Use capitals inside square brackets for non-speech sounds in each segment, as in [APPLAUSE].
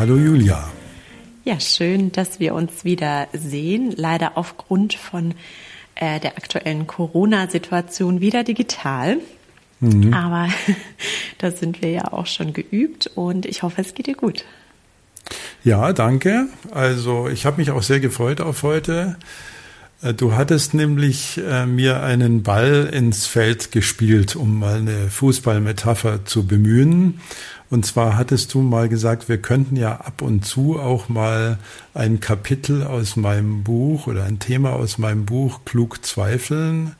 Hallo Julia. Ja, schön, dass wir uns wieder sehen. Leider aufgrund von äh, der aktuellen Corona-Situation wieder digital. Mhm. Aber [LAUGHS] da sind wir ja auch schon geübt und ich hoffe, es geht dir gut. Ja, danke. Also ich habe mich auch sehr gefreut auf heute. Äh, du hattest nämlich äh, mir einen Ball ins Feld gespielt, um mal eine Fußballmetapher zu bemühen. Und zwar hattest du mal gesagt, wir könnten ja ab und zu auch mal ein Kapitel aus meinem Buch oder ein Thema aus meinem Buch Klug zweifeln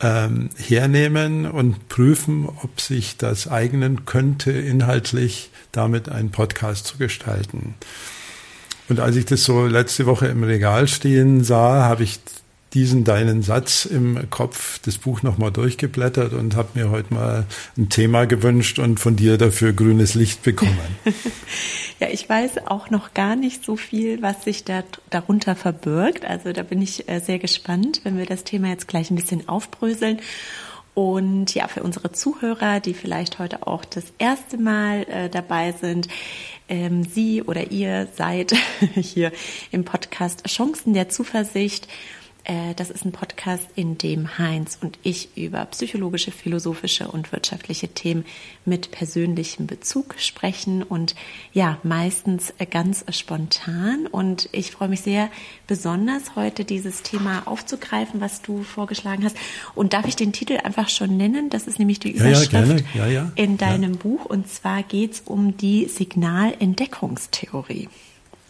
ähm, hernehmen und prüfen, ob sich das eignen könnte, inhaltlich damit einen Podcast zu gestalten. Und als ich das so letzte Woche im Regal stehen sah, habe ich diesen deinen Satz im Kopf das Buch nochmal durchgeblättert und habe mir heute mal ein Thema gewünscht und von dir dafür grünes Licht bekommen. [LAUGHS] ja, ich weiß auch noch gar nicht so viel, was sich da, darunter verbirgt. Also da bin ich äh, sehr gespannt, wenn wir das Thema jetzt gleich ein bisschen aufbröseln. Und ja, für unsere Zuhörer, die vielleicht heute auch das erste Mal äh, dabei sind, ähm, Sie oder ihr seid [LAUGHS] hier im Podcast Chancen der Zuversicht das ist ein Podcast, in dem Heinz und ich über psychologische, philosophische und wirtschaftliche Themen mit persönlichem Bezug sprechen und ja, meistens ganz spontan. Und ich freue mich sehr besonders, heute dieses Thema aufzugreifen, was du vorgeschlagen hast. Und darf ich den Titel einfach schon nennen? Das ist nämlich die Überschrift ja, ja, ja, in deinem Buch. Und zwar geht es um die Signalentdeckungstheorie.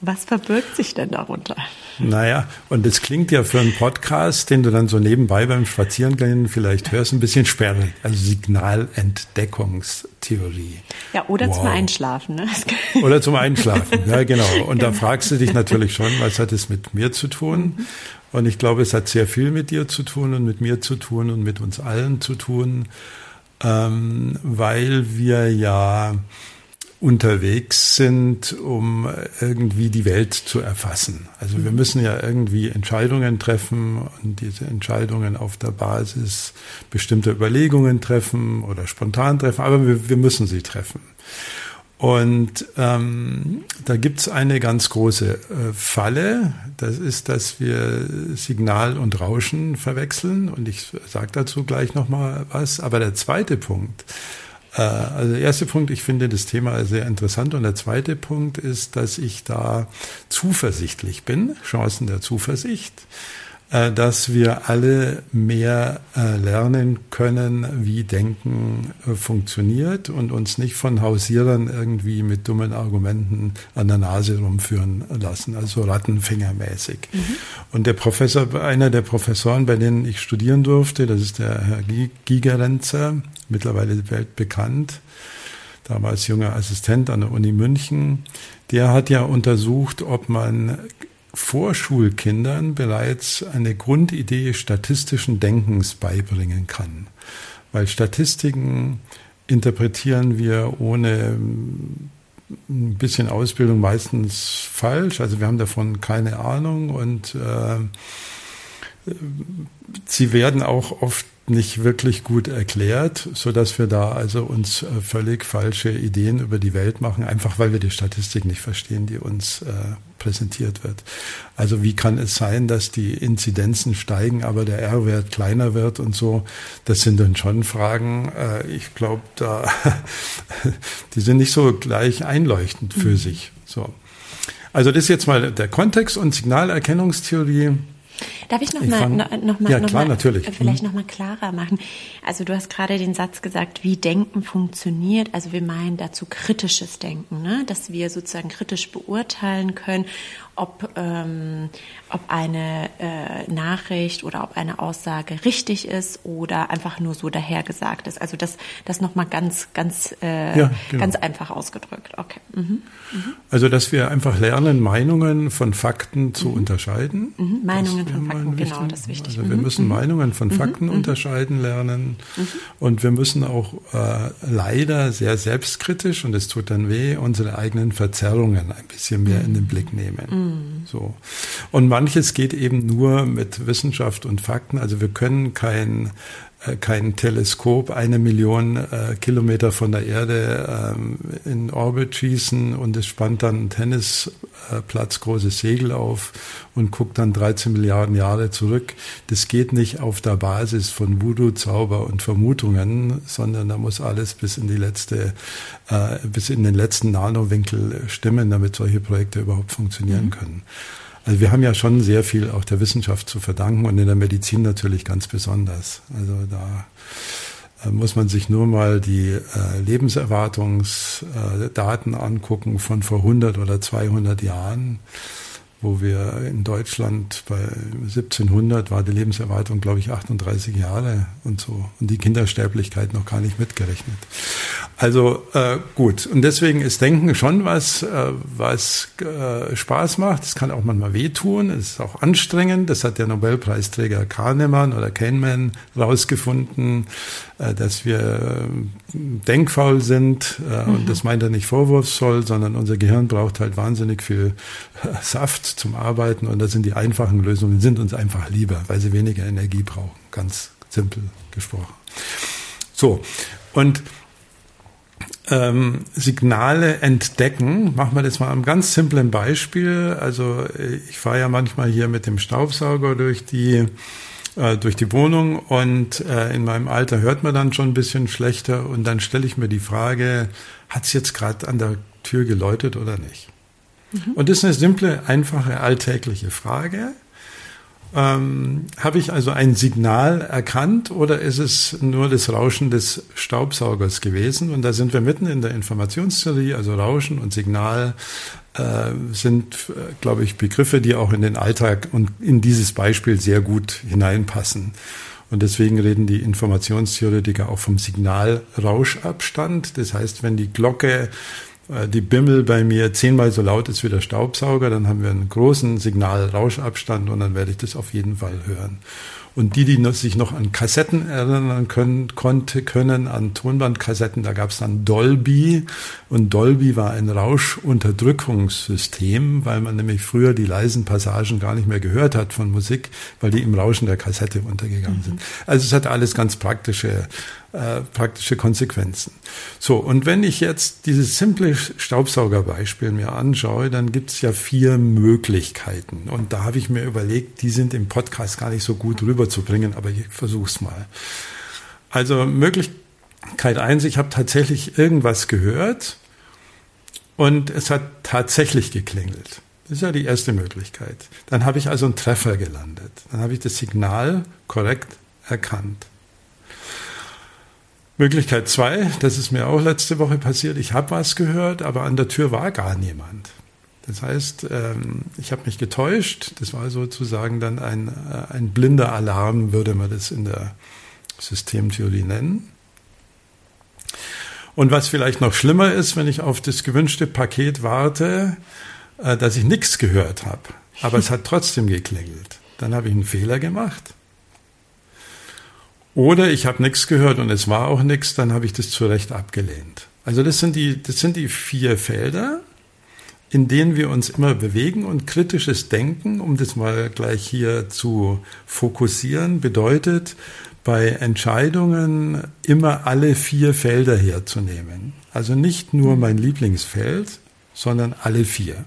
Was verbirgt sich denn darunter? Naja, und es klingt ja für einen Podcast, den du dann so nebenbei beim Spazierengehen vielleicht hörst, ein bisschen sperrig. Also Signalentdeckungstheorie. Ja, oder wow. zum Einschlafen. Ne? Oder zum Einschlafen, ja genau. [LAUGHS] Und genau. da fragst du dich natürlich schon, was hat es mit mir zu tun? Mhm. Und ich glaube, es hat sehr viel mit dir zu tun und mit mir zu tun und mit uns allen zu tun, ähm, weil wir ja unterwegs sind, um irgendwie die Welt zu erfassen. Also wir mhm. müssen ja irgendwie Entscheidungen treffen und diese Entscheidungen auf der Basis bestimmter Überlegungen treffen oder spontan treffen, aber wir, wir müssen sie treffen. Und ähm, da gibt's eine ganz große äh, Falle. Das ist, dass wir Signal und Rauschen verwechseln. Und ich sage dazu gleich nochmal was. Aber der zweite Punkt, also der erste Punkt, ich finde das Thema sehr interessant. Und der zweite Punkt ist, dass ich da zuversichtlich bin, Chancen der Zuversicht, äh, dass wir alle mehr äh, lernen können, wie Denken funktioniert und uns nicht von Hausierern irgendwie mit dummen Argumenten an der Nase rumführen lassen, also Rattenfingermäßig. Mhm. Und der Professor, einer der Professoren, bei denen ich studieren durfte, das ist der Herr Gigerenzer, mittlerweile weltbekannt, damals junger Assistent an der Uni München, der hat ja untersucht, ob man Vorschulkindern bereits eine Grundidee statistischen Denkens beibringen kann. Weil Statistiken interpretieren wir ohne ein bisschen Ausbildung meistens falsch. Also wir haben davon keine Ahnung und äh, sie werden auch oft nicht wirklich gut erklärt, so dass wir da also uns äh, völlig falsche Ideen über die Welt machen, einfach weil wir die Statistik nicht verstehen, die uns äh, präsentiert wird. Also wie kann es sein, dass die Inzidenzen steigen, aber der R-Wert kleiner wird und so? Das sind dann schon Fragen. Äh, ich glaube, da [LAUGHS] die sind nicht so gleich einleuchtend für mhm. sich. So. Also das ist jetzt mal der Kontext und Signalerkennungstheorie Darf ich noch ich mal, fang, noch, noch mal, ja, noch klar, mal natürlich. vielleicht mhm. noch mal klarer machen? Also du hast gerade den Satz gesagt, wie Denken funktioniert. Also wir meinen dazu kritisches Denken, ne? dass wir sozusagen kritisch beurteilen können, ob, ähm, ob eine äh, Nachricht oder ob eine Aussage richtig ist oder einfach nur so dahergesagt ist. Also das, das nochmal ganz, ganz, äh, ja, genau. ganz einfach ausgedrückt. Okay. Mhm. Mhm. Also dass wir einfach lernen, Meinungen von Fakten zu mhm. unterscheiden. Mhm. Meinungen von Fakten, genau, das ist wichtig. Also wir mhm. müssen mhm. Meinungen von Fakten unterscheiden lernen und wir müssen auch äh, leider sehr selbstkritisch, und es tut dann weh, unsere eigenen Verzerrungen ein bisschen mehr in den Blick nehmen. So. Und manches geht eben nur mit Wissenschaft und Fakten. Also wir können kein kein Teleskop eine Million äh, Kilometer von der Erde ähm, in Orbit schießen und es spannt dann ein Tennisplatz großes Segel auf und guckt dann 13 Milliarden Jahre zurück. Das geht nicht auf der Basis von Voodoo, Zauber und Vermutungen, sondern da muss alles bis in die letzte, äh, bis in den letzten Nanowinkel stimmen, damit solche Projekte überhaupt funktionieren mhm. können. Also wir haben ja schon sehr viel auch der Wissenschaft zu verdanken und in der Medizin natürlich ganz besonders. Also da äh, muss man sich nur mal die äh, Lebenserwartungsdaten angucken von vor 100 oder 200 Jahren wo wir in Deutschland bei 1700 war die Lebenserwartung, glaube ich, 38 Jahre und so. Und die Kindersterblichkeit noch gar nicht mitgerechnet. Also äh, gut. Und deswegen ist Denken schon was, äh, was äh, Spaß macht. Es kann auch manchmal wehtun. Es ist auch anstrengend. Das hat der Nobelpreisträger Kahnemann oder Kahneman rausgefunden, äh, dass wir äh, denkfaul sind. Äh, mhm. Und das meint er nicht vorwurfsvoll, sondern unser Gehirn braucht halt wahnsinnig viel äh, Saft zum Arbeiten. Und da sind die einfachen Lösungen, sind uns einfach lieber, weil sie weniger Energie brauchen. Ganz simpel gesprochen. So. Und ähm, Signale entdecken. Machen wir das mal am ganz simplen Beispiel. Also ich fahre ja manchmal hier mit dem Staubsauger durch die äh, durch die Wohnung und äh, in meinem Alter hört man dann schon ein bisschen schlechter und dann stelle ich mir die Frage, hat es jetzt gerade an der Tür geläutet oder nicht? Mhm. Und das ist eine simple, einfache, alltägliche Frage. Ähm, Habe ich also ein Signal erkannt oder ist es nur das Rauschen des Staubsaugers gewesen? Und da sind wir mitten in der Informationstheorie, also Rauschen und Signal äh, sind, äh, glaube ich, Begriffe, die auch in den Alltag und in dieses Beispiel sehr gut hineinpassen. Und deswegen reden die Informationstheoretiker auch vom Signalrauschabstand. Das heißt, wenn die Glocke die Bimmel bei mir zehnmal so laut ist wie der Staubsauger, dann haben wir einen großen Signalrauschabstand und dann werde ich das auf jeden Fall hören. Und die, die sich noch an Kassetten erinnern können, konnte, können, an Tonbandkassetten, da gab es dann Dolby. Und Dolby war ein Rauschunterdrückungssystem, weil man nämlich früher die leisen Passagen gar nicht mehr gehört hat von Musik, weil die im Rauschen der Kassette untergegangen mhm. sind. Also es hat alles ganz praktische äh, praktische Konsequenzen. So, und wenn ich jetzt dieses simple Staubsaugerbeispiel mir anschaue, dann gibt es ja vier Möglichkeiten. Und da habe ich mir überlegt, die sind im Podcast gar nicht so gut rüberzubringen, aber ich versuche es mal. Also Möglichkeit eins, ich habe tatsächlich irgendwas gehört und es hat tatsächlich geklingelt. Das ist ja die erste Möglichkeit. Dann habe ich also einen Treffer gelandet. Dann habe ich das Signal korrekt erkannt. Möglichkeit zwei, das ist mir auch letzte Woche passiert, ich habe was gehört, aber an der Tür war gar niemand. Das heißt, ähm, ich habe mich getäuscht. Das war sozusagen dann ein, äh, ein blinder Alarm, würde man das in der Systemtheorie nennen. Und was vielleicht noch schlimmer ist, wenn ich auf das gewünschte Paket warte, äh, dass ich nichts gehört habe, aber es hat trotzdem geklingelt. Dann habe ich einen Fehler gemacht. Oder ich habe nichts gehört und es war auch nichts, dann habe ich das zu Recht abgelehnt. Also das sind die, das sind die vier Felder, in denen wir uns immer bewegen und kritisches Denken, um das mal gleich hier zu fokussieren, bedeutet, bei Entscheidungen immer alle vier Felder herzunehmen. Also nicht nur mein Lieblingsfeld, sondern alle vier.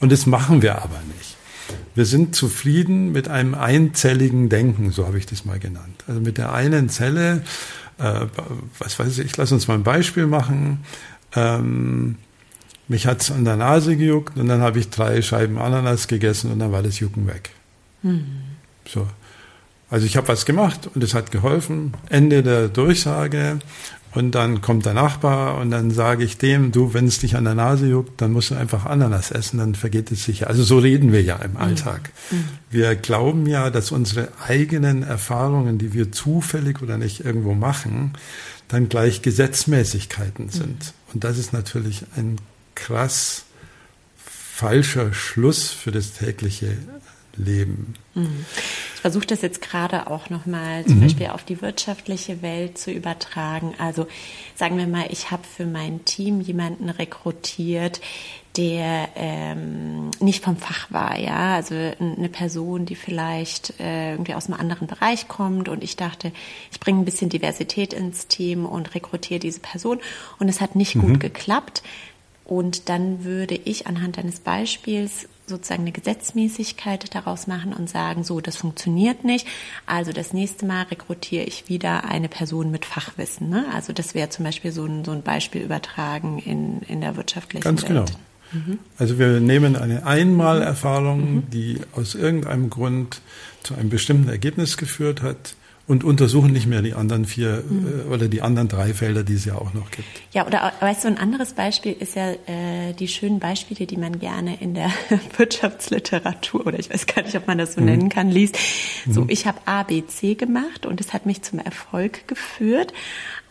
Und das machen wir aber nicht. Wir sind zufrieden mit einem einzelligen Denken, so habe ich das mal genannt. Also mit der einen Zelle, äh, was weiß ich, lass uns mal ein Beispiel machen. Ähm, mich hat es an der Nase gejuckt und dann habe ich drei Scheiben Ananas gegessen und dann war das Jucken weg. Mhm. So. Also ich habe was gemacht und es hat geholfen. Ende der Durchsage. Und dann kommt der Nachbar und dann sage ich dem, du, wenn es dich an der Nase juckt, dann musst du einfach Ananas essen, dann vergeht es sicher. Also so reden wir ja im mhm. Alltag. Mhm. Wir glauben ja, dass unsere eigenen Erfahrungen, die wir zufällig oder nicht irgendwo machen, dann gleich Gesetzmäßigkeiten sind. Mhm. Und das ist natürlich ein krass falscher Schluss für das tägliche leben. Ich versuche das jetzt gerade auch nochmal zum mhm. Beispiel auf die wirtschaftliche Welt zu übertragen. Also sagen wir mal, ich habe für mein Team jemanden rekrutiert, der ähm, nicht vom Fach war, ja, also eine Person, die vielleicht äh, irgendwie aus einem anderen Bereich kommt und ich dachte, ich bringe ein bisschen Diversität ins Team und rekrutiere diese Person und es hat nicht mhm. gut geklappt. Und dann würde ich anhand eines Beispiels sozusagen eine Gesetzmäßigkeit daraus machen und sagen, so, das funktioniert nicht. Also das nächste Mal rekrutiere ich wieder eine Person mit Fachwissen. Ne? Also das wäre zum Beispiel so ein, so ein Beispiel übertragen in, in der wirtschaftlichen Ganz Welt. Ganz genau. Mhm. Also wir nehmen eine Einmalerfahrung, mhm. die aus irgendeinem Grund zu einem bestimmten Ergebnis geführt hat und untersuchen nicht mehr die anderen vier mhm. oder die anderen drei Felder, die es ja auch noch gibt. Ja, oder weißt du, ein anderes Beispiel ist ja äh, die schönen Beispiele, die man gerne in der [LAUGHS] Wirtschaftsliteratur oder ich weiß gar nicht, ob man das so mhm. nennen kann, liest. So, mhm. ich habe A, B, C gemacht und es hat mich zum Erfolg geführt.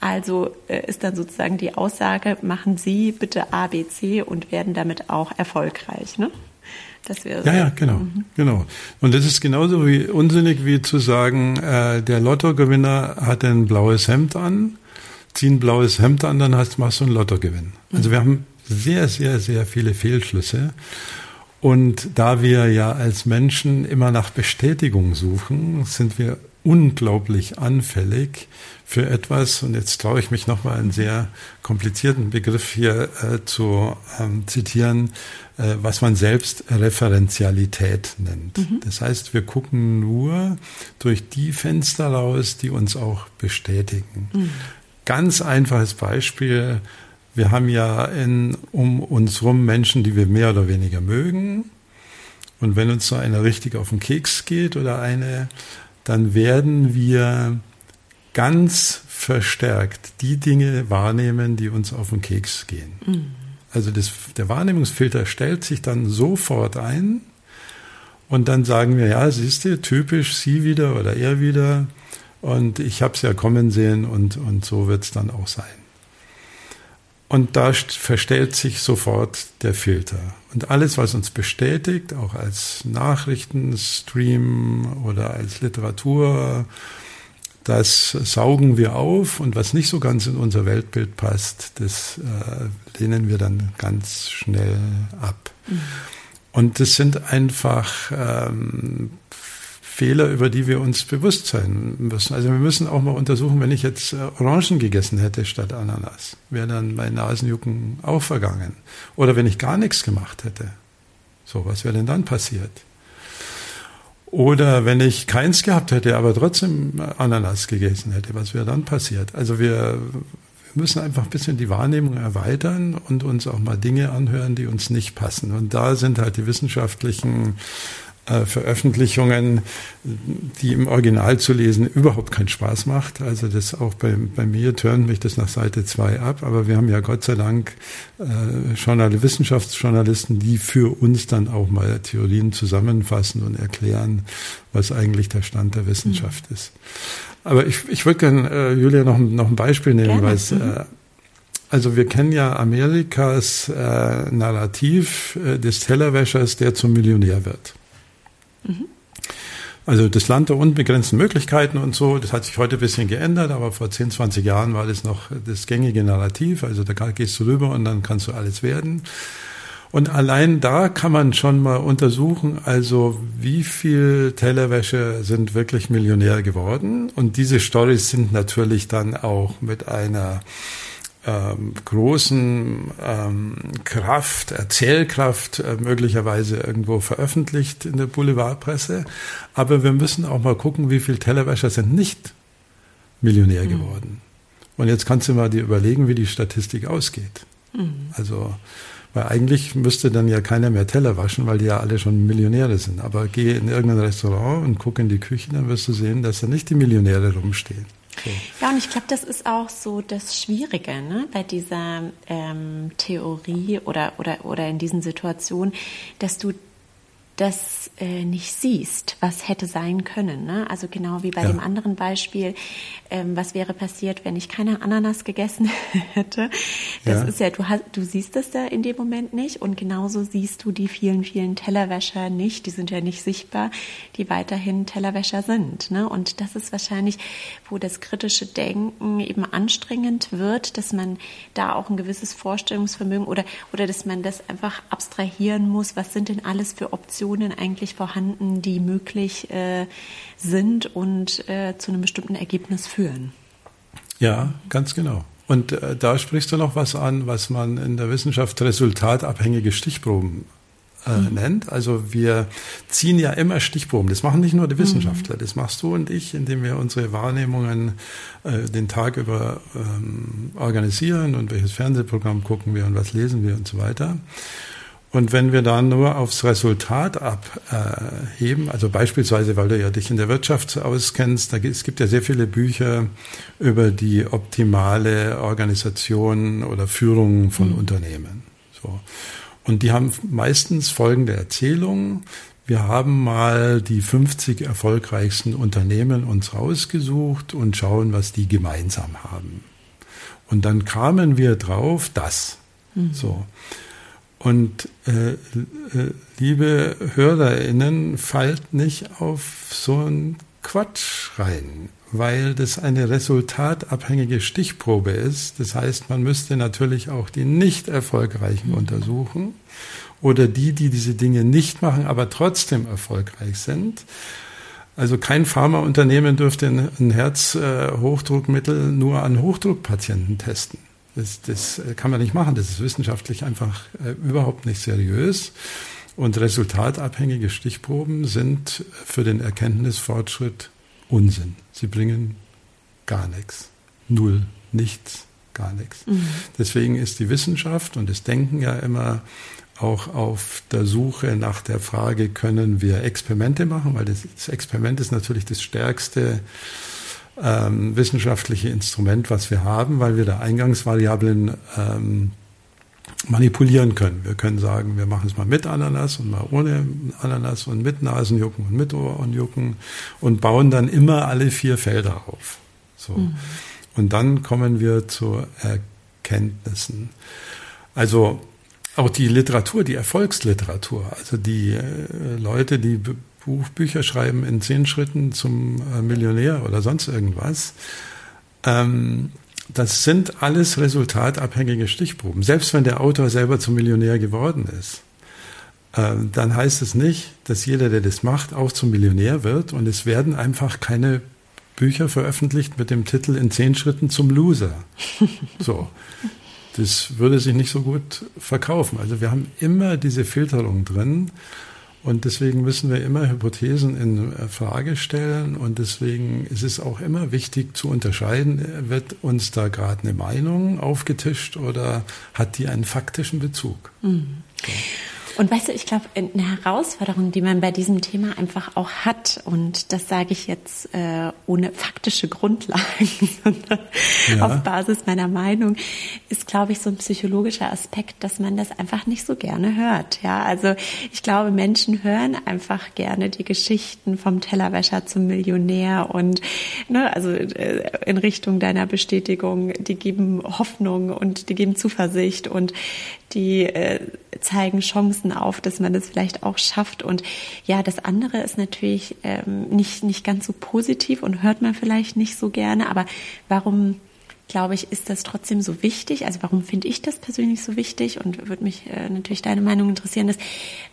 Also äh, ist dann sozusagen die Aussage, machen Sie bitte A, B, C und werden damit auch erfolgreich. Ne? Das wäre so. Ja, ja, genau, mhm. genau. Und das ist genauso wie unsinnig wie zu sagen, äh, der Lottogewinner hat ein blaues Hemd an, zieh ein blaues Hemd an, dann hast, machst du einen Lottogewinn. Mhm. Also wir haben sehr, sehr, sehr viele Fehlschlüsse. Und da wir ja als Menschen immer nach Bestätigung suchen, sind wir unglaublich anfällig für etwas, und jetzt traue ich mich nochmal einen sehr komplizierten Begriff hier äh, zu ähm, zitieren, äh, was man selbst Referenzialität nennt. Mhm. Das heißt, wir gucken nur durch die Fenster raus, die uns auch bestätigen. Mhm. Ganz einfaches Beispiel. Wir haben ja in, um uns rum Menschen, die wir mehr oder weniger mögen. Und wenn uns so einer richtig auf den Keks geht oder eine, dann werden wir ganz verstärkt die Dinge wahrnehmen, die uns auf den Keks gehen. Mhm. Also das, der Wahrnehmungsfilter stellt sich dann sofort ein und dann sagen wir, ja, siehst du, typisch sie wieder oder er wieder und ich habe es ja kommen sehen und, und so wird es dann auch sein. Und da verstellt sich sofort der Filter. Und alles, was uns bestätigt, auch als Nachrichtenstream oder als Literatur, das saugen wir auf und was nicht so ganz in unser Weltbild passt, das äh, lehnen wir dann ganz schnell ab. Mhm. Und das sind einfach ähm, Fehler, über die wir uns bewusst sein müssen. Also wir müssen auch mal untersuchen, wenn ich jetzt äh, Orangen gegessen hätte statt Ananas, wäre dann mein Nasenjucken auch vergangen. Oder wenn ich gar nichts gemacht hätte. So, was wäre denn dann passiert? Oder wenn ich keins gehabt hätte, aber trotzdem Ananas gegessen hätte, was wäre dann passiert? Also wir, wir müssen einfach ein bisschen die Wahrnehmung erweitern und uns auch mal Dinge anhören, die uns nicht passen. Und da sind halt die wissenschaftlichen Veröffentlichungen, die im Original zu lesen überhaupt keinen Spaß macht. Also das auch bei, bei mir turnt mich das nach Seite 2 ab, aber wir haben ja Gott sei Dank äh, Journal Wissenschaftsjournalisten, die für uns dann auch mal Theorien zusammenfassen und erklären, was eigentlich der Stand der Wissenschaft mhm. ist. Aber ich, ich würde gerne, äh, Julia, noch, noch ein Beispiel nehmen, weil es mhm. äh, also wir kennen ja Amerikas äh, Narrativ äh, des Tellerwäschers, der zum Millionär wird. Also das Land der unbegrenzten Möglichkeiten und so, das hat sich heute ein bisschen geändert, aber vor 10, 20 Jahren war das noch das gängige Narrativ. Also da gehst du rüber und dann kannst du alles werden. Und allein da kann man schon mal untersuchen, also wie viel Tellerwäsche sind wirklich Millionär geworden. Und diese Stories sind natürlich dann auch mit einer ähm, großen ähm, Kraft, Erzählkraft äh, möglicherweise irgendwo veröffentlicht in der Boulevardpresse. Aber wir müssen auch mal gucken, wie viele Tellerwäscher sind nicht Millionär mhm. geworden. Und jetzt kannst du mal dir überlegen, wie die Statistik ausgeht. Mhm. Also, weil eigentlich müsste dann ja keiner mehr Teller waschen, weil die ja alle schon Millionäre sind. Aber geh in irgendein Restaurant und guck in die Küche, dann wirst du sehen, dass da nicht die Millionäre rumstehen. So. Ja, und ich glaube, das ist auch so das Schwierige ne, bei dieser ähm, Theorie oder, oder, oder in diesen Situationen, dass du das äh, nicht siehst, was hätte sein können. Ne? Also genau wie bei ja. dem anderen Beispiel, ähm, was wäre passiert, wenn ich keine Ananas gegessen [LAUGHS] hätte. Das ja. ist ja, du, hast, du siehst das da in dem Moment nicht und genauso siehst du die vielen, vielen Tellerwäscher nicht. Die sind ja nicht sichtbar, die weiterhin Tellerwäscher sind. Ne? Und das ist wahrscheinlich, wo das kritische Denken eben anstrengend wird, dass man da auch ein gewisses Vorstellungsvermögen oder, oder dass man das einfach abstrahieren muss. Was sind denn alles für Optionen? Optionen eigentlich vorhanden, die möglich äh, sind und äh, zu einem bestimmten Ergebnis führen. Ja, ganz genau. Und äh, da sprichst du noch was an, was man in der Wissenschaft resultatabhängige Stichproben äh, mhm. nennt. Also wir ziehen ja immer Stichproben. Das machen nicht nur die Wissenschaftler, mhm. das machst du und ich, indem wir unsere Wahrnehmungen äh, den Tag über ähm, organisieren und welches Fernsehprogramm gucken wir und was lesen wir und so weiter. Und wenn wir dann nur aufs Resultat abheben, also beispielsweise, weil du ja dich in der Wirtschaft auskennst, da, es gibt ja sehr viele Bücher über die optimale Organisation oder Führung von mhm. Unternehmen. So. Und die haben meistens folgende Erzählung. Wir haben mal die 50 erfolgreichsten Unternehmen uns rausgesucht und schauen, was die gemeinsam haben. Und dann kamen wir drauf, das. Mhm. So. Und äh, äh, liebe HörerInnen, fallt nicht auf so einen Quatsch rein, weil das eine resultatabhängige Stichprobe ist. Das heißt, man müsste natürlich auch die nicht erfolgreichen mhm. untersuchen oder die, die diese Dinge nicht machen, aber trotzdem erfolgreich sind. Also kein Pharmaunternehmen dürfte ein Herzhochdruckmittel nur an Hochdruckpatienten testen. Das, das kann man nicht machen. Das ist wissenschaftlich einfach äh, überhaupt nicht seriös. Und resultatabhängige Stichproben sind für den Erkenntnisfortschritt Unsinn. Sie bringen gar nichts. Null, nichts, gar nichts. Mhm. Deswegen ist die Wissenschaft und das Denken ja immer auch auf der Suche nach der Frage, können wir Experimente machen? Weil das, das Experiment ist natürlich das stärkste ähm, wissenschaftliche Instrument, was wir haben, weil wir da Eingangsvariablen ähm, manipulieren können. Wir können sagen, wir machen es mal mit Ananas und mal ohne Ananas und mit Nasenjucken und mit Ohrenjucken und bauen dann immer alle vier Felder auf. So. Mhm. Und dann kommen wir zu Erkenntnissen. Also auch die Literatur, die Erfolgsliteratur, also die äh, Leute, die Buch, Bücher schreiben in zehn Schritten zum äh, Millionär oder sonst irgendwas. Ähm, das sind alles resultatabhängige Stichproben. Selbst wenn der Autor selber zum Millionär geworden ist, äh, dann heißt es nicht, dass jeder, der das macht, auch zum Millionär wird. Und es werden einfach keine Bücher veröffentlicht mit dem Titel In zehn Schritten zum Loser. [LAUGHS] So. Das würde sich nicht so gut verkaufen. Also wir haben immer diese Filterung drin. Und deswegen müssen wir immer Hypothesen in äh, Frage stellen. Und deswegen ist es auch immer wichtig zu unterscheiden, äh, wird uns da gerade eine Meinung aufgetischt oder hat die einen faktischen Bezug? Mhm. So. Und weißt du, ich glaube, eine Herausforderung, die man bei diesem Thema einfach auch hat, und das sage ich jetzt äh, ohne faktische Grundlagen, [LAUGHS] sondern ja. auf Basis meiner Meinung, ist, glaube ich, so ein psychologischer Aspekt, dass man das einfach nicht so gerne hört. Ja, also ich glaube, Menschen hören einfach gerne die Geschichten vom Tellerwäscher zum Millionär und ne, also äh, in Richtung deiner Bestätigung, die geben Hoffnung und die geben Zuversicht und die äh, zeigen Chancen auf, dass man das vielleicht auch schafft. Und ja, das andere ist natürlich ähm, nicht, nicht ganz so positiv und hört man vielleicht nicht so gerne. Aber warum glaube ich, ist das trotzdem so wichtig. Also warum finde ich das persönlich so wichtig und würde mich äh, natürlich deine Meinung interessieren, ist,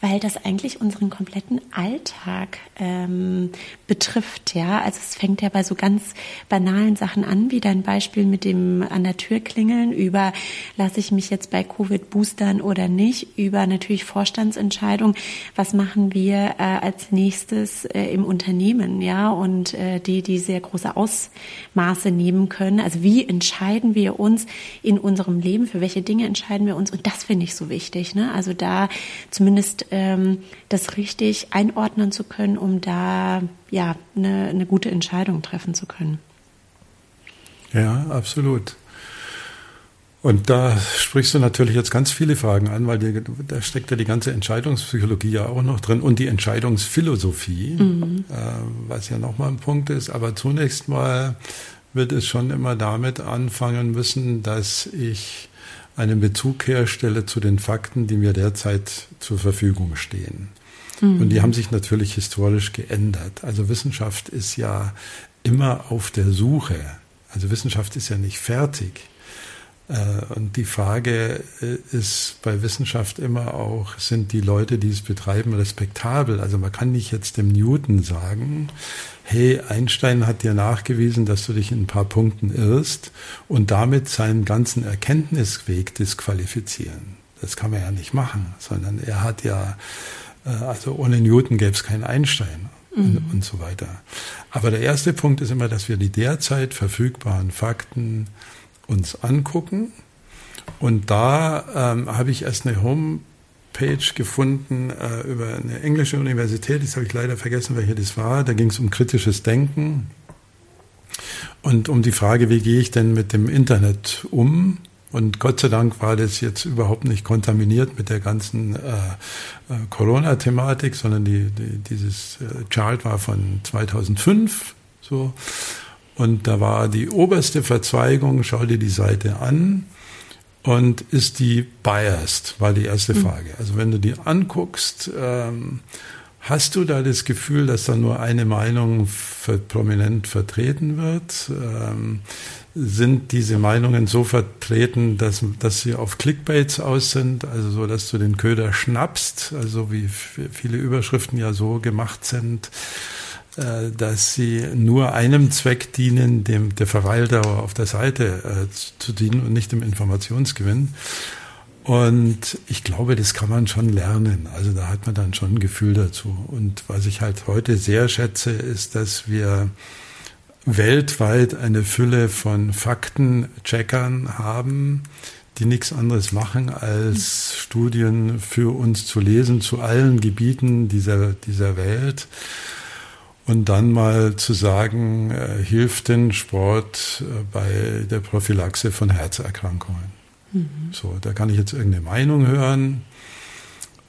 weil das eigentlich unseren kompletten Alltag ähm, betrifft. Ja, also es fängt ja bei so ganz banalen Sachen an, wie dein Beispiel mit dem an der Tür klingeln, über lasse ich mich jetzt bei Covid boostern oder nicht, über natürlich Vorstandsentscheidung, was machen wir äh, als nächstes äh, im Unternehmen, ja, und äh, die, die sehr große Ausmaße nehmen können. Also wie entscheiden wir uns in unserem Leben, für welche Dinge entscheiden wir uns und das finde ich so wichtig. Ne? Also da zumindest ähm, das richtig einordnen zu können, um da ja eine, eine gute Entscheidung treffen zu können. Ja, absolut. Und da sprichst du natürlich jetzt ganz viele Fragen an, weil die, da steckt ja die ganze Entscheidungspsychologie ja auch noch drin und die Entscheidungsphilosophie, mhm. äh, was ja nochmal ein Punkt ist. Aber zunächst mal wird es schon immer damit anfangen müssen, dass ich einen Bezug herstelle zu den Fakten, die mir derzeit zur Verfügung stehen. Mhm. Und die haben sich natürlich historisch geändert. Also Wissenschaft ist ja immer auf der Suche. Also Wissenschaft ist ja nicht fertig. Äh, und die Frage äh, ist bei Wissenschaft immer auch, sind die Leute, die es betreiben, respektabel? Also man kann nicht jetzt dem Newton sagen, hey, Einstein hat dir nachgewiesen, dass du dich in ein paar Punkten irrst und damit seinen ganzen Erkenntnisweg disqualifizieren. Das kann man ja nicht machen, sondern er hat ja, äh, also ohne Newton gäbe es keinen Einstein. Mhm. und so weiter. Aber der erste Punkt ist immer, dass wir die derzeit verfügbaren Fakten uns angucken. Und da ähm, habe ich erst eine Homepage gefunden äh, über eine englische Universität, das habe ich leider vergessen, welche das war. Da ging es um kritisches Denken und um die Frage, wie gehe ich denn mit dem Internet um? Und Gott sei Dank war das jetzt überhaupt nicht kontaminiert mit der ganzen äh, äh Corona-Thematik, sondern die, die, dieses äh, Chart war von 2005. So. Und da war die oberste Verzweigung, schau dir die Seite an und ist die biased, war die erste hm. Frage. Also wenn du die anguckst, ähm, hast du da das Gefühl, dass da nur eine Meinung prominent vertreten wird? Ähm, sind diese Meinungen so vertreten, dass, dass sie auf Clickbaits aus sind, also so, dass du den Köder schnappst, also wie viele Überschriften ja so gemacht sind? Äh, dass sie nur einem Zweck dienen, dem der Verweildauer auf der Seite äh, zu dienen und nicht dem Informationsgewinn. Und ich glaube, das kann man schon lernen. Also da hat man dann schon ein Gefühl dazu. Und was ich halt heute sehr schätze, ist, dass wir weltweit eine Fülle von Faktencheckern haben, die nichts anderes machen, als Studien für uns zu lesen zu allen Gebieten dieser, dieser Welt und dann mal zu sagen, äh, hilft denn Sport äh, bei der Prophylaxe von Herzerkrankungen? Mhm. So, da kann ich jetzt irgendeine Meinung hören.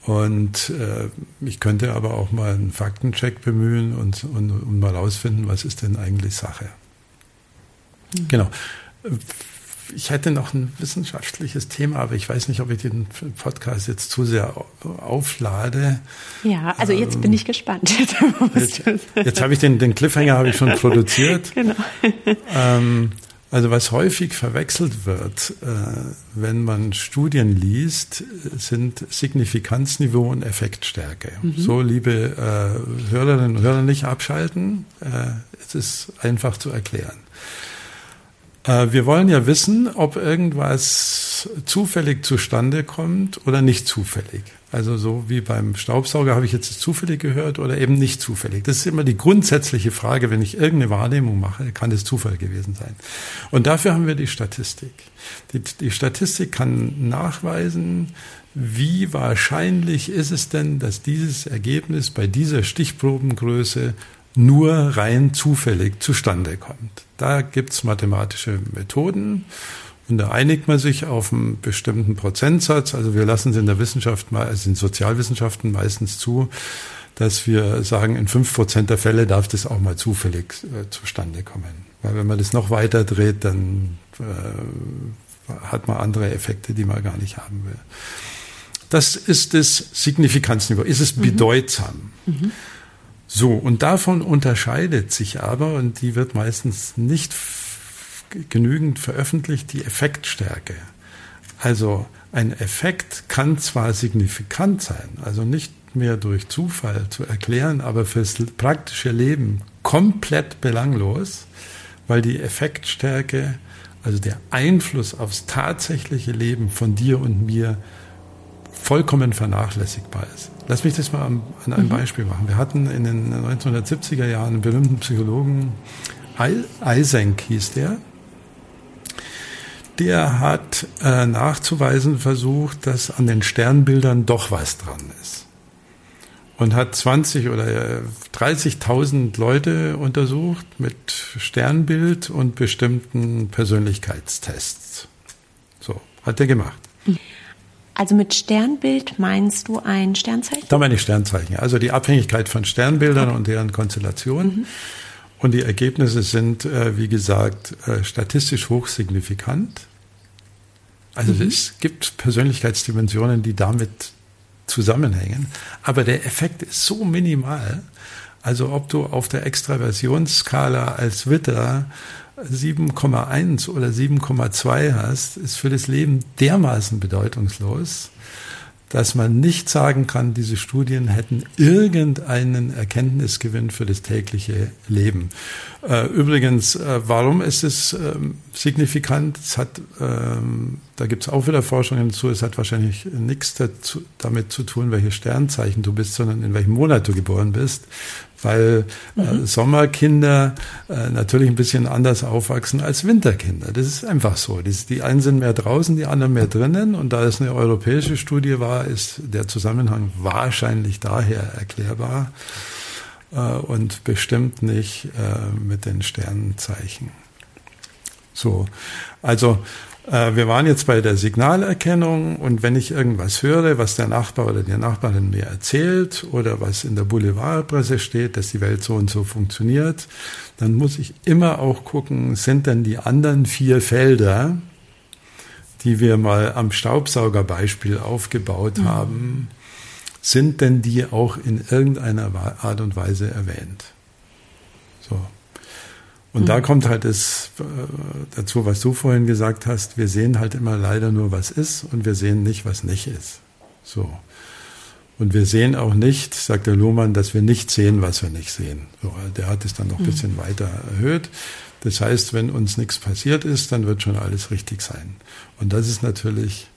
Und äh, ich könnte aber auch mal einen Faktencheck bemühen und, und, und mal rausfinden, was ist denn eigentlich Sache. Mhm. Genau ich hätte noch ein wissenschaftliches Thema, aber ich weiß nicht, ob ich den Podcast jetzt zu sehr auflade. Ja, also jetzt ähm, bin ich gespannt. [LAUGHS] Jetzt, jetzt habe ich den, den Cliffhanger habe ich schon produziert. [LAUGHS] genau. Ähm, also was häufig verwechselt wird, äh, wenn man Studien liest, sind Signifikanzniveau und Effektstärke. Mhm. So, liebe äh, Hörerinnen und Hörer, nicht abschalten. Äh, es ist einfach zu erklären. Äh, wir wollen ja wissen, ob irgendwas zufällig zustande kommt oder nicht zufällig. Also so wie beim Staubsauger habe ich jetzt zufällig gehört oder eben nicht zufällig. Das ist immer die grundsätzliche Frage, wenn ich irgendeine Wahrnehmung mache, kann es Zufall gewesen sein. Und dafür haben wir die Statistik. Die, die Statistik kann nachweisen, wie wahrscheinlich ist es denn, dass dieses Ergebnis bei dieser Stichprobengröße nur rein zufällig zustande kommt. Da gibt's mathematische Methoden und da einigt man sich auf einen bestimmten Prozentsatz. Also wir lassen es in der Wissenschaft, also in Sozialwissenschaften meistens zu, dass wir sagen, in fünf Prozent der Fälle darf das auch mal zufällig äh, zustande kommen. Weil wenn man das noch weiter dreht, dann äh, hat man andere Effekte, die man gar nicht haben will. Das ist das Signifikanzniveau. Ist es mhm. bedeutsam? Mhm. So, und davon unterscheidet sich aber, und die wird meistens nicht genügend veröffentlicht, die Effektstärke. Also ein Effekt kann zwar signifikant sein, also nicht mehr durch Zufall zu erklären, aber fürs praktische Leben komplett belanglos, weil die Effektstärke, also der Einfluss aufs tatsächliche Leben von dir und mir vollkommen vernachlässigbar ist. Lass mich das mal an einem mhm. Beispiel machen. Wir hatten in den 1970er Jahren einen berühmten Psychologen, Eysenck hieß der. Der hat äh, nachzuweisen versucht, dass an den Sternbildern doch was dran ist. Und hat 20 oder 30.000 Leute untersucht mit Sternbild und bestimmten Persönlichkeitstests. So. hat er gemacht. Also mit Sternbild meinst du ein Sternzeichen? Da meine ich Sternzeichen. Also die Abhängigkeit von Sternbildern okay. und deren Konstellationen. Mhm. Und die Ergebnisse sind, äh, wie gesagt, äh, statistisch hochsignifikant. Also mhm. es gibt Persönlichkeitsdimensionen, die damit zusammenhängen. Aber der Effekt ist so minimal. Also ob du auf der Extraversionsskala als Witter 7,1 oder 7,2 hast, ist für das Leben dermaßen bedeutungslos, dass man nicht sagen kann, diese Studien hätten irgendeinen Erkenntnisgewinn für das tägliche Leben. Äh, übrigens, äh, warum ist es ähm, signifikant? Es hat, ähm, da gibt es auch wieder Forschungen dazu, es hat wahrscheinlich nichts dazu, damit zu tun, welche Sternzeichen du bist, sondern in welchem Monat du geboren bist weil äh, mhm. Sommerkinder äh, natürlich ein bisschen anders aufwachsen als Winterkinder. Das ist einfach so. Die, die einen sind mehr draußen, die anderen mehr drinnen. Und da es eine europäische Studie war, ist der Zusammenhang wahrscheinlich daher erklärbar äh, und bestimmt nicht äh, mit den Sternzeichen. So, also äh, wir waren jetzt bei der Signalerkennung und wenn ich irgendwas höre, was der Nachbar oder die Nachbarin mir erzählt oder was in der Boulevardpresse steht, dass die Welt so und so funktioniert, dann muss ich immer auch gucken, sind denn die anderen vier Felder, die wir mal am Staubsaugerbeispiel aufgebaut mhm. haben, sind denn die auch in irgendeiner Art und Weise erwähnt? So. Und mhm. da kommt halt das äh, dazu, was du vorhin gesagt hast. Wir sehen halt immer leider nur, was ist und wir sehen nicht, was nicht ist. So. Und wir sehen auch nicht, sagt der Lohmann, dass wir nicht sehen, was wir nicht sehen. So, der hat es dann noch ein mhm. bisschen weiter erhöht. Das heißt, wenn uns nichts passiert ist, dann wird schon alles richtig sein. Und das ist natürlich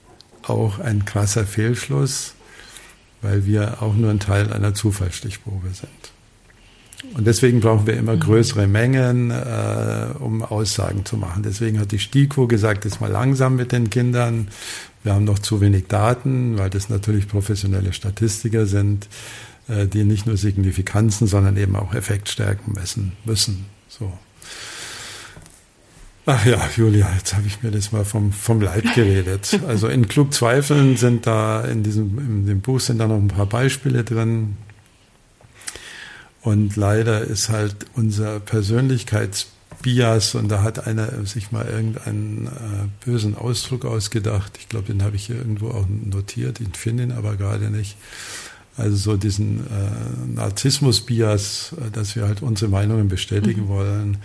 auch ein krasser Fehlschluss, weil wir auch nur ein Teil einer Zufallsstichprobe sind. Und deswegen brauchen wir immer größere Mengen, äh, um Aussagen zu machen. Deswegen hat die STIKO gesagt, jetzt mal langsam mit den Kindern. Wir haben noch zu wenig Daten, weil das natürlich professionelle Statistiker sind, äh, die nicht nur Signifikanzen, sondern eben auch Effektstärken messen müssen. So. Ach ja, Julia, jetzt habe ich mir das mal vom, vom Leid geredet. [LAUGHS] Also in Klug Zweifeln sind da, in diesem, in dem Buch sind da noch ein paar Beispiele drin. Und leider ist halt unser Persönlichkeitsbias, und da hat einer sich mal irgendeinen äh, bösen Ausdruck ausgedacht. Ich glaube, den habe ich hier irgendwo auch notiert, ich finde ihn aber gerade nicht. Also so diesen äh, Narzissmus-Bias, äh, dass wir halt unsere Meinungen bestätigen mhm. wollen,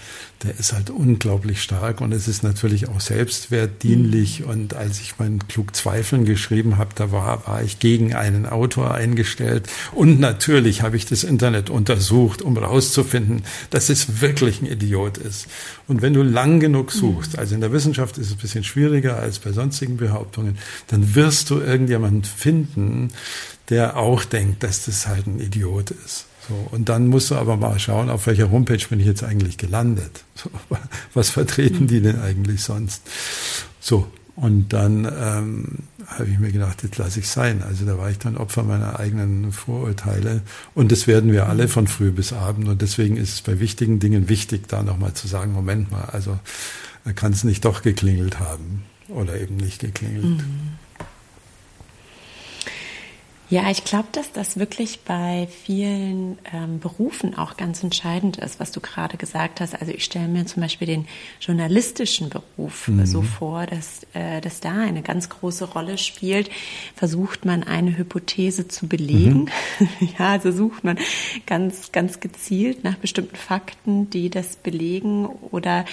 der ist halt unglaublich stark und es ist natürlich auch selbstwertdienlich. Mhm. Und als ich mein Klug Zweifeln geschrieben habe, da war, war ich gegen einen Autor eingestellt. Und natürlich habe ich das Internet untersucht, um rauszufinden, dass es wirklich ein Idiot ist. Und wenn du lang genug suchst, also in der Wissenschaft ist es ein bisschen schwieriger als bei sonstigen Behauptungen, dann wirst du irgendjemanden finden, der auch denkt, dass das halt ein Idiot ist. So, und dann musst du aber mal schauen, auf welcher Homepage bin ich jetzt eigentlich gelandet. So, [LAUGHS] was vertreten die denn eigentlich sonst? So, und dann ähm, habe ich mir gedacht, jetzt lasse ich sein. Also da war ich dann Opfer meiner eigenen Vorurteile. Und das werden wir alle von früh bis abend. Und deswegen ist es bei wichtigen Dingen wichtig, da nochmal zu sagen, Moment mal, also kann es nicht doch geklingelt haben oder eben nicht geklingelt. Mhm. Ja, ich glaube, dass das wirklich bei vielen ähm, Berufen auch ganz entscheidend ist, was du gerade gesagt hast. Also ich stelle mir zum Beispiel den journalistischen Beruf mhm. so vor, dass, äh, dass da eine ganz große Rolle spielt. Versucht man eine Hypothese zu belegen. Mhm. [LAUGHS] ja, also sucht man ganz, ganz gezielt nach bestimmten Fakten, die das belegen oder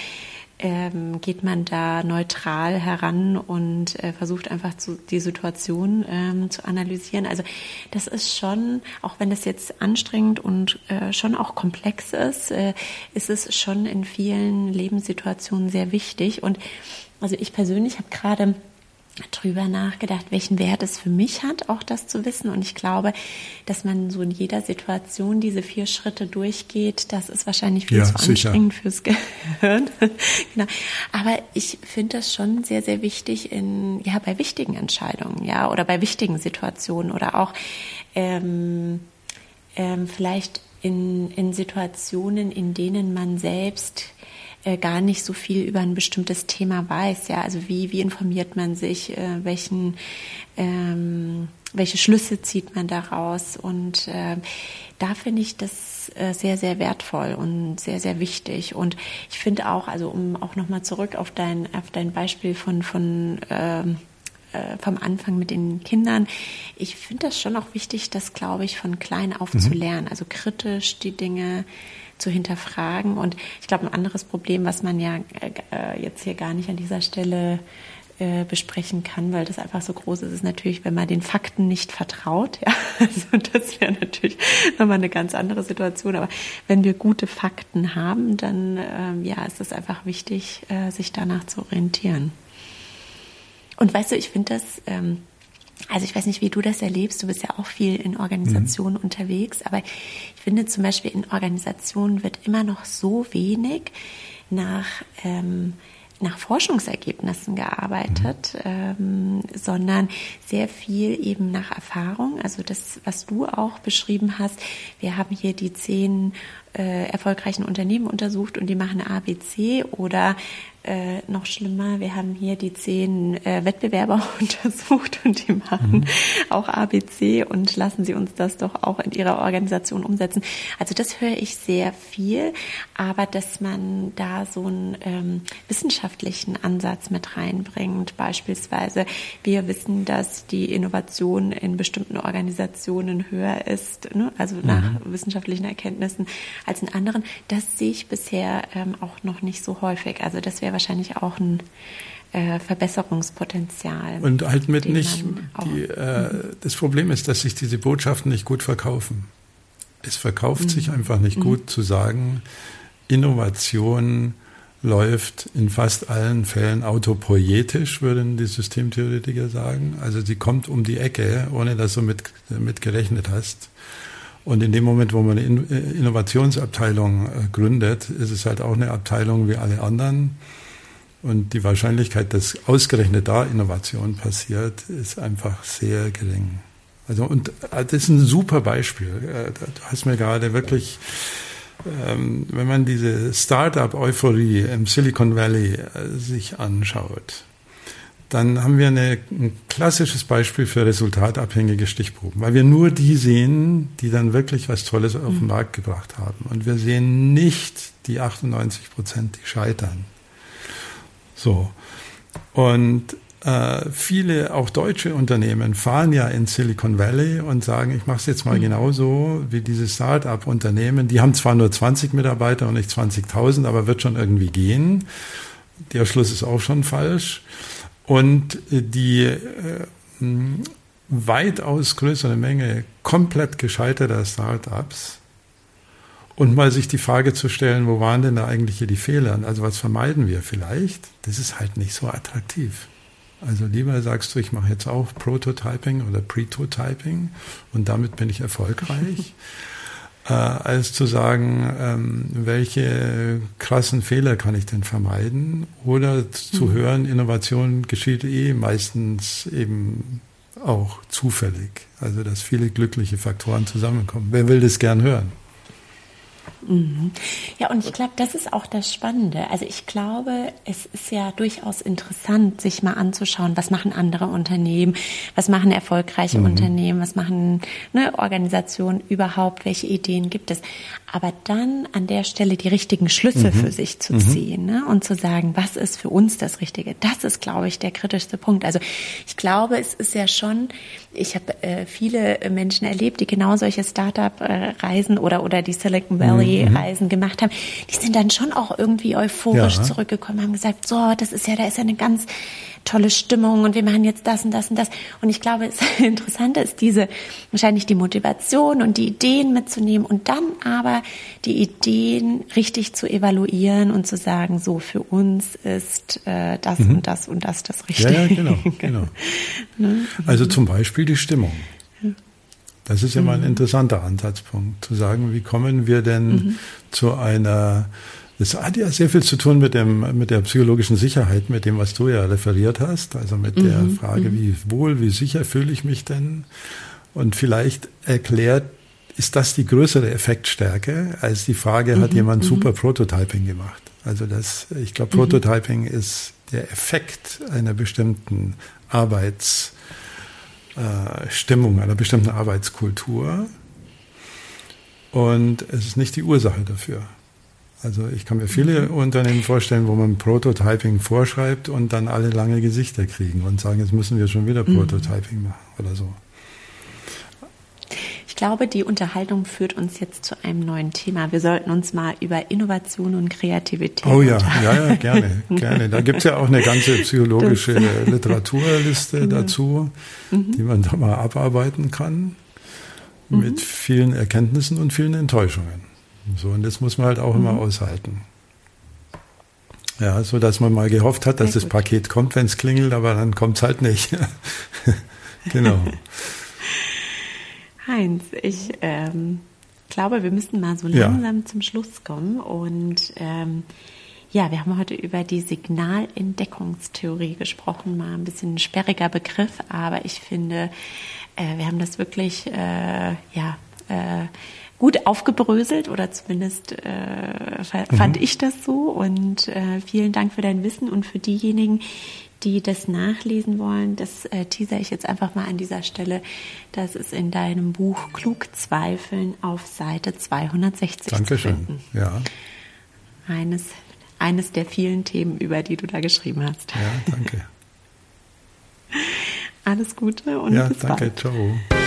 ähm, geht man da neutral heran und äh, versucht einfach zu, die Situation ähm, zu analysieren. Also das ist schon, auch wenn das jetzt anstrengend und äh, schon auch komplex ist, äh, ist es schon in vielen Lebenssituationen sehr wichtig. Und also ich persönlich habe gerade drüber nachgedacht, welchen Wert es für mich hat, auch das zu wissen. Und ich glaube, dass man so in jeder Situation diese vier Schritte durchgeht, das ist wahrscheinlich viel ja, zu sicher. anstrengend fürs [LAUGHS] Gehirn. genau. Aber ich finde das schon sehr, sehr wichtig in, ja, bei wichtigen Entscheidungen, ja, oder bei wichtigen Situationen oder auch ähm, ähm, vielleicht in, in Situationen, in denen man selbst äh, gar nicht so viel über ein bestimmtes Thema weiß. Ja, also wie, wie informiert man sich, äh, welchen, ähm, welche Schlüsse zieht man daraus? Und äh, da finde ich das äh, sehr, sehr wertvoll und sehr, sehr wichtig. Und ich finde auch, also um auch nochmal zurück auf dein, auf dein Beispiel von, von ähm, äh, vom Anfang mit den Kindern. Ich finde das schon auch wichtig, das, glaube ich, von klein auf mhm. zu lernen. Also kritisch die Dinge zu hinterfragen. Und ich glaube, ein anderes Problem, was man ja äh, jetzt hier gar nicht an dieser Stelle äh, besprechen kann, weil das einfach so groß ist, ist natürlich, wenn man den Fakten nicht vertraut. Ja, [LAUGHS] also das wäre natürlich nochmal eine ganz andere Situation. Aber wenn wir gute Fakten haben, dann ähm, ja, ist es einfach wichtig, äh, sich danach zu orientieren. Und weißt du, ich finde das, ähm, also ich weiß nicht, wie du das erlebst, du bist ja auch viel in Organisationen mhm. unterwegs, aber ich finde zum Beispiel in Organisationen wird immer noch so wenig nach ähm, nach Forschungsergebnissen gearbeitet, mhm. ähm, sondern sehr viel eben nach Erfahrung. Also das, was du auch beschrieben hast. Wir haben hier die zehn äh, erfolgreichen Unternehmen untersucht und die machen ABC oder äh, noch schlimmer, wir haben hier die zehn äh, Wettbewerber [LAUGHS] untersucht und die machen mhm. auch ABC und lassen sie uns das doch auch in ihrer Organisation umsetzen. Also das höre ich sehr viel, aber dass man da so einen ähm, wissenschaftlichen Ansatz mit reinbringt, beispielsweise wir wissen, dass die Innovation in bestimmten Organisationen höher ist, ne? also nach mhm. wissenschaftlichen Erkenntnissen als in anderen, das sehe ich bisher ähm, auch noch nicht so häufig. Also das wäre wahrscheinlich auch ein äh, Verbesserungspotenzial. Und halt mit nicht, die, äh, mhm. das Problem ist, dass sich diese Botschaften nicht gut verkaufen. Es verkauft mhm. sich einfach nicht mhm. gut zu sagen, Innovation läuft in fast allen Fällen autopoietisch, würden die Systemtheoretiker sagen. Also sie kommt um die Ecke, ohne dass du mit, mit gerechnet hast. Und in dem Moment, wo man eine Innovationsabteilung äh, gründet, ist es halt auch eine Abteilung wie alle anderen. Und die Wahrscheinlichkeit, dass ausgerechnet da Innovation passiert, ist einfach sehr gering. Also, und äh, das ist ein super Beispiel. Äh, du hast mir gerade wirklich, ähm, wenn man diese Startup-Euphorie im Silicon Valley sich anschaut, dann haben wir eine, ein klassisches Beispiel für resultatabhängige Stichproben, weil wir nur die sehen, die dann wirklich was Tolles auf den mhm. Markt gebracht haben. Und wir sehen nicht die 98 Prozent, die scheitern. So. Und äh, viele, auch deutsche Unternehmen, fahren ja in Silicon Valley und sagen, ich mache es jetzt mal mhm. genauso wie diese Start-up-Unternehmen. Die haben zwar nur 20 Mitarbeiter und nicht 20.000, aber wird schon irgendwie gehen. Der Schluss ist auch schon falsch. Und die äh, weitaus größere Menge komplett gescheiterter Startups und mal sich die Frage zu stellen, wo waren denn da eigentlich hier die Fehler? Also was vermeiden wir vielleicht? Das ist halt nicht so attraktiv. Also lieber sagst du, ich mache jetzt auch Prototyping oder Pretotyping und damit bin ich erfolgreich. [LAUGHS] äh, als zu sagen, ähm, welche krassen Fehler kann ich denn vermeiden? Oder zu mhm. hören, Innovation geschieht eh meistens eben auch zufällig. Also dass viele glückliche Faktoren zusammenkommen. Wer will das gern hören? Mhm. Ja, und ich glaube, das ist auch das Spannende. Also ich glaube, es ist ja durchaus interessant, sich mal anzuschauen, was machen andere Unternehmen, was machen erfolgreiche mhm. Unternehmen, was machen ne, Organisationen überhaupt, welche Ideen gibt es. Aber dann an der Stelle die richtigen Schlüsse mhm. für sich zu mhm. ziehen ne, und zu sagen, was ist für uns das Richtige. Das ist, glaube ich, der kritischste Punkt. Also ich glaube, es ist ja schon, ich habe äh, viele Menschen erlebt, die genau solche Startup-Reisen oder, oder die Silicon Valley-Reisen mhm. gemacht haben. Die sind dann schon auch irgendwie euphorisch ja. zurückgekommen, haben gesagt, so, das ist ja, da ist ja eine ganz tolle Stimmung und wir machen jetzt das und das und das. Und ich glaube, das [LAUGHS] Interessante ist diese, wahrscheinlich die Motivation und die Ideen mitzunehmen und dann aber die Ideen richtig zu evaluieren und zu sagen, so für uns ist äh, das mhm. und das und das das Richtige. Ja, ja genau, genau. [LAUGHS] ne? [LAUGHS] Also zum Beispiel die Stimmung. Das ist ja mal ein mhm. interessanter Ansatzpunkt, zu sagen, wie kommen wir denn mhm. zu einer das hat ja sehr viel zu tun mit, dem, mit der psychologischen Sicherheit, mit dem, was du ja referiert hast. Also mit mhm. der Frage, mhm. wie wohl, wie sicher fühle ich mich denn? Und vielleicht erklärt ist das die größere Effektstärke als die Frage, hat mhm, jemand mhm. super Prototyping gemacht? Also das, ich glaube, mhm. Prototyping ist der Effekt einer bestimmten Arbeitsstimmung, äh, einer bestimmten Arbeitskultur. Und es ist nicht die Ursache dafür. Also ich kann mir viele mhm. Unternehmen vorstellen, wo man Prototyping vorschreibt und dann alle lange Gesichter kriegen und sagen, jetzt müssen wir schon wieder mhm. Prototyping machen oder so. Ich glaube, die Unterhaltung führt uns jetzt zu einem neuen Thema. Wir sollten uns mal über Innovation und Kreativität. Oh ja, ja, ja, gerne, gerne. Da gibt es ja auch eine ganze psychologische das, [LAUGHS] [LAUGHS] Literaturliste genau. dazu, mhm. die man da mal abarbeiten kann, mit mhm. vielen Erkenntnissen und vielen Enttäuschungen. So, und das muss man halt auch mhm. immer aushalten. Ja, so dass man mal gehofft hat, dass das. Paket kommt, wenn es klingelt, aber dann kommt es halt nicht. [LAUGHS] genau. Heinz, ich ähm, glaube, wir müssen mal so langsam ja. zum Schluss kommen. Und ähm, ja, wir haben heute über die Signalentdeckungstheorie gesprochen, mal ein bisschen ein sperriger Begriff, aber ich finde, äh, wir haben das wirklich, äh, ja, äh, gut aufgebröselt oder zumindest äh, fand mhm. ich das so. Und äh, vielen Dank für dein Wissen und für diejenigen, die das nachlesen wollen, das äh, teaser ich jetzt einfach mal an dieser Stelle. Das ist in deinem Buch Klug Zweifeln auf Seite 260 Dankeschön. Ja. Eines, eines der vielen Themen, über die du da geschrieben hast. Ja, danke. [LAUGHS] Alles Gute und ja, bis danke, bald. ciao.